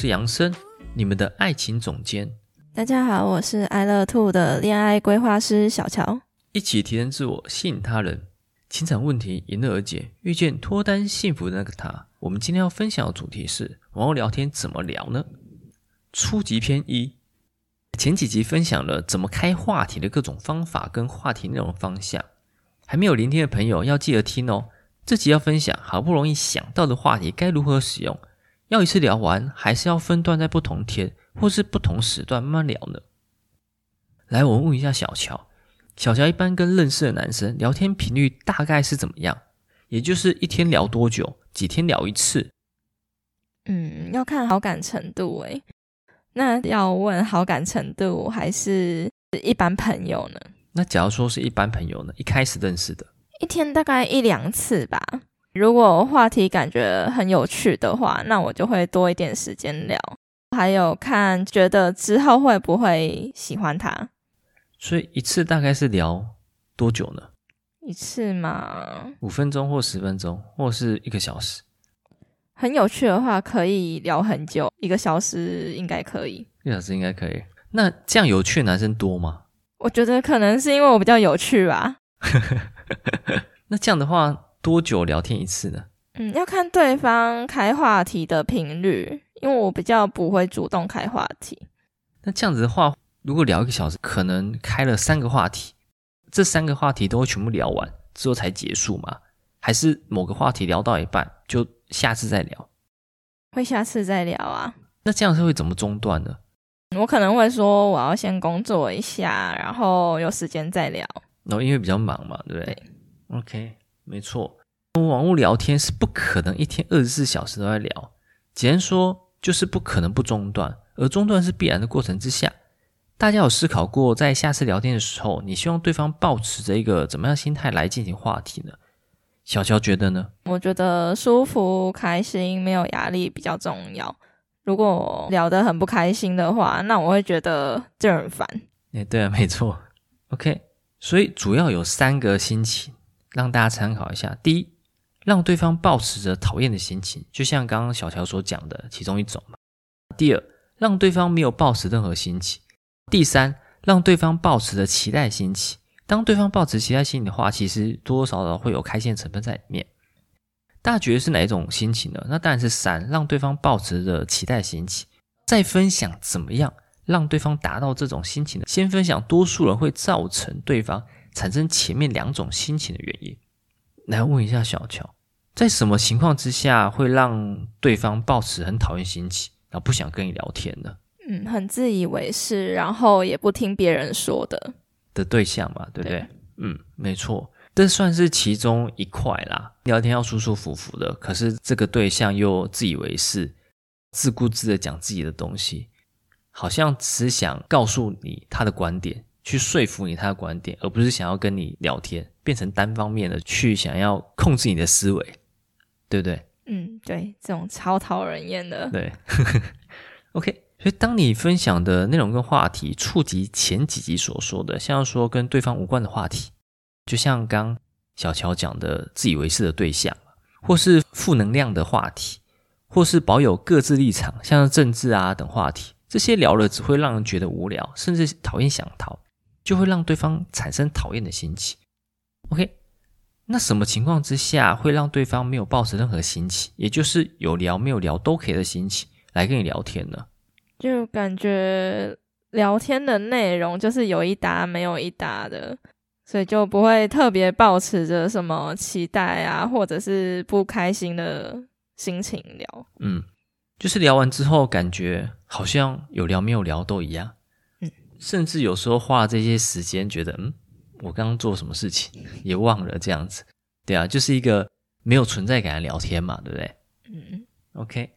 是杨生，你们的爱情总监。大家好，我是爱乐 Two 的恋爱规划师小乔。一起提升自我，吸引他人，情场问题迎刃而解，遇见脱单幸福的那个他。我们今天要分享的主题是：网络聊天怎么聊呢？初级篇一，前几集分享了怎么开话题的各种方法跟话题内容方向，还没有聆听的朋友要记得听哦。这集要分享好不容易想到的话题该如何使用。要一次聊完，还是要分段在不同天或是不同时段慢慢聊呢？来，我问一下小乔，小乔一般跟认识的男生聊天频率大概是怎么样？也就是一天聊多久？几天聊一次？嗯，要看好感程度诶。那要问好感程度还是一般朋友呢？那假如说是一般朋友呢？一开始认识的，一天大概一两次吧。如果话题感觉很有趣的话，那我就会多一点时间聊。还有看觉得之后会不会喜欢他。所以一次大概是聊多久呢？一次嘛，五分钟或十分钟，或是一个小时。很有趣的话可以聊很久，一个小时应该可以。一个小时应该可以。那这样有趣的男生多吗？我觉得可能是因为我比较有趣吧。那这样的话。多久聊天一次呢？嗯，要看对方开话题的频率，因为我比较不会主动开话题。那这样子的话，如果聊一个小时，可能开了三个话题，这三个话题都会全部聊完之后才结束吗？还是某个话题聊到一半就下次再聊？会下次再聊啊。那这样是会怎么中断呢？我可能会说我要先工作一下，然后有时间再聊。然后因为比较忙嘛，对不对？对。OK。没错，网络聊天是不可能一天二十四小时都在聊，简单说就是不可能不中断，而中断是必然的过程之下，大家有思考过，在下次聊天的时候，你希望对方保持着一个怎么样心态来进行话题呢？小乔觉得呢？我觉得舒服、开心、没有压力比较重要。如果聊得很不开心的话，那我会觉得这很烦。哎，对啊，没错。OK，所以主要有三个心情。让大家参考一下：第一，让对方抱持着讨厌的心情，就像刚刚小乔所讲的其中一种嘛；第二，让对方没有抱持任何心情；第三，让对方抱持着期待心情。当对方抱持期待心情的话，其实多多少少会有开心成分在里面。大家觉得是哪一种心情呢？那当然是三，让对方抱持着期待心情。再分享怎么样让对方达到这种心情呢？先分享多数人会造成对方。产生前面两种心情的原因，来问一下小乔，在什么情况之下会让对方抱持很讨厌心情，然后不想跟你聊天呢？嗯，很自以为是，然后也不听别人说的的对象嘛，对不对？对。嗯，没错，这算是其中一块啦。聊天要舒舒服服的，可是这个对象又自以为是，自顾自的讲自己的东西，好像只想告诉你他的观点。去说服你他的观点，而不是想要跟你聊天，变成单方面的去想要控制你的思维，对不对？嗯，对，这种超讨人厌的。对，OK。所以当你分享的内容跟话题触及前几集所说的，像说跟对方无关的话题，就像刚小乔讲的自以为是的对象，或是负能量的话题，或是保有各自立场，像政治啊等话题，这些聊了只会让人觉得无聊，甚至讨厌想逃。就会让对方产生讨厌的心情。OK，那什么情况之下会让对方没有抱持任何心情，也就是有聊没有聊都可以的心情来跟你聊天呢？就感觉聊天的内容就是有一搭没有一搭的，所以就不会特别抱持着什么期待啊，或者是不开心的心情聊。嗯，就是聊完之后感觉好像有聊没有聊都一样。甚至有时候花这些时间，觉得嗯，我刚刚做什么事情也忘了这样子，对啊，就是一个没有存在感的聊天嘛，对不对？嗯，OK。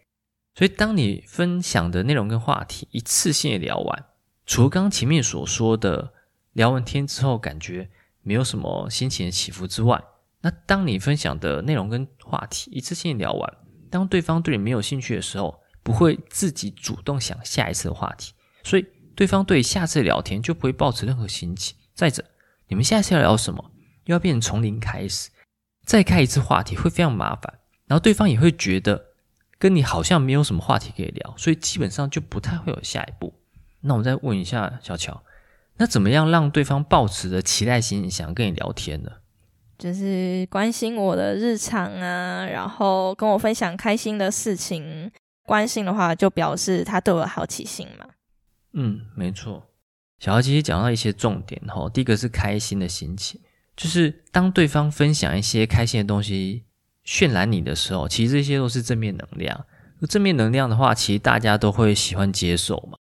所以，当你分享的内容跟话题一次性的聊完，除了刚刚前面所说的聊完天之后感觉没有什么心情的起伏之外，那当你分享的内容跟话题一次性聊完，当对方对你没有兴趣的时候，不会自己主动想下一次的话题，所以对方对下次聊天就不会抱持任何心情。再者，你们下次要聊什么，又要变成从零开始，再开一次话题会非常麻烦，然后对方也会觉得。跟你好像没有什么话题可以聊，所以基本上就不太会有下一步。那我再问一下小乔，那怎么样让对方抱持着期待心想跟你聊天呢？就是关心我的日常啊，然后跟我分享开心的事情。关心的话，就表示他对我有好奇心嘛。嗯，没错。小姚其实讲到一些重点哈，第一个是开心的心情，就是当对方分享一些开心的东西。渲染你的时候，其实这些都是正面能量。正面能量的话，其实大家都会喜欢接受嘛。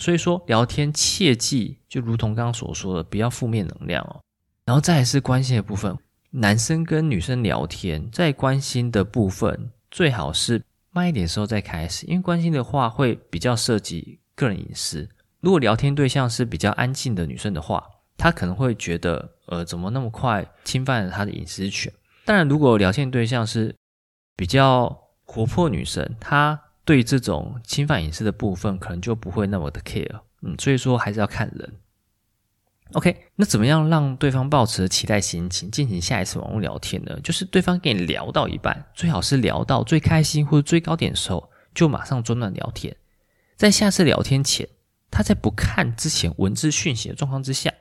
所以说，聊天切记，就如同刚刚所说的，不要负面能量哦。然后再来是关心的部分，男生跟女生聊天，在关心的部分，最好是慢一点时候再开始，因为关心的话会比较涉及个人隐私。如果聊天对象是比较安静的女生的话，她可能会觉得，呃，怎么那么快侵犯了她的隐私权？当然，如果聊天对象是比较活泼女生，她对这种侵犯隐私的部分可能就不会那么的 care。嗯，所以说还是要看人。OK，那怎么样让对方抱持期待心情进行下一次网络聊天呢？就是对方跟你聊到一半，最好是聊到最开心或者最高点的时候，就马上中断聊天。在下次聊天前，他在不看之前文字讯息的状况之下。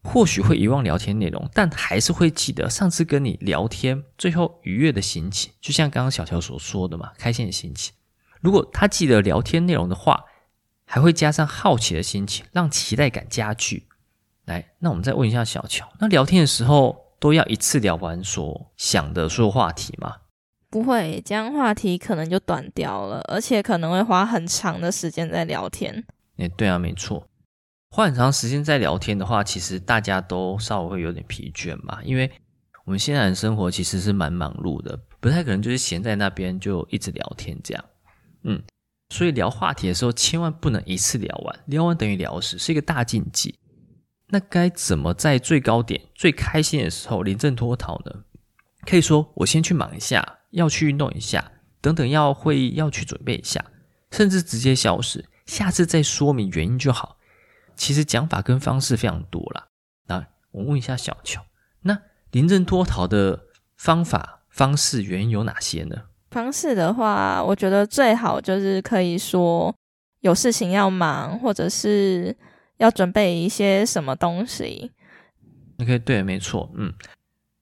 或许会遗忘聊天内容，但还是会记得上次跟你聊天最后愉悦的心情，就像刚刚小乔所说的嘛，开心的心情。如果他记得聊天内容的话，还会加上好奇的心情，让期待感加剧。来，那我们再问一下小乔，那聊天的时候都要一次聊完所想的所有话题吗？不会，这样话题可能就短掉了，而且可能会花很长的时间在聊天。诶，对啊，没错。花很长时间在聊天的话，其实大家都稍微会有点疲倦嘛，因为我们现在的生活其实是蛮忙碌的，不太可能就是闲在那边就一直聊天这样。嗯，所以聊话题的时候千万不能一次聊完，聊完等于聊死，是一个大禁忌。那该怎么在最高点、最开心的时候临阵脱逃呢？可以说我先去忙一下，要去运动一下，等等要会要去准备一下，甚至直接消失，下次再说明原因就好。其实讲法跟方式非常多啦。那我问一下小乔，那临阵脱逃的方法、方式、原因有哪些呢？方式的话，我觉得最好就是可以说有事情要忙，或者是要准备一些什么东西。OK，对，没错，嗯，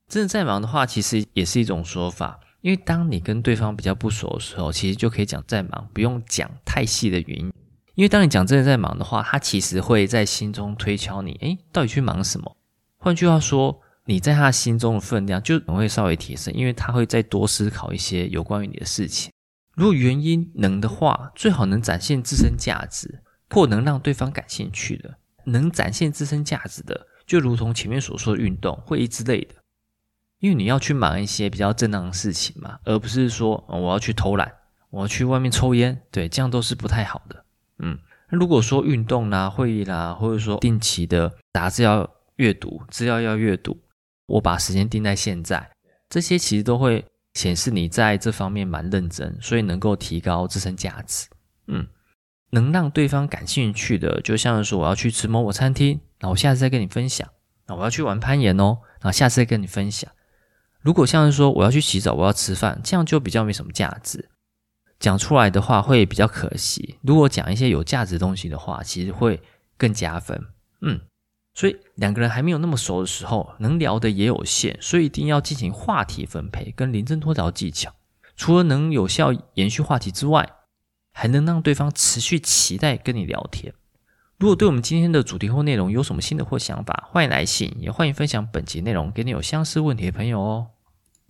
真的在忙的话，其实也是一种说法。因为当你跟对方比较不熟的时候，其实就可以讲在忙，不用讲太细的原因。因为当你讲真的在忙的话，他其实会在心中推敲你，诶，到底去忙什么？换句话说，你在他心中的分量就会稍微提升，因为他会再多思考一些有关于你的事情。如果原因能的话，最好能展现自身价值或能让对方感兴趣的，能展现自身价值的，就如同前面所说的运动、会议之类的。因为你要去忙一些比较正当的事情嘛，而不是说，我要去偷懒，我要去外面抽烟，对，这样都是不太好的。嗯，如果说运动啦、会议啦，或者说定期的杂志要阅读、资料要阅读，我把时间定在现在，这些其实都会显示你在这方面蛮认真，所以能够提高自身价值。嗯，能让对方感兴趣的，就像是说我要去吃某某餐厅，那我下次再跟你分享。那我要去玩攀岩哦，那下次再跟你分享。如果像是说我要去洗澡，我要吃饭，这样就比较没什么价值。讲出来的话会比较可惜，如果讲一些有价值的东西的话，其实会更加分。嗯，所以两个人还没有那么熟的时候，能聊的也有限，所以一定要进行话题分配跟临阵脱逃技巧。除了能有效延续话题之外，还能让对方持续期待跟你聊天。如果对我们今天的主题或内容有什么新的或想法，欢迎来信，也欢迎分享本集内容给你有相似问题的朋友哦。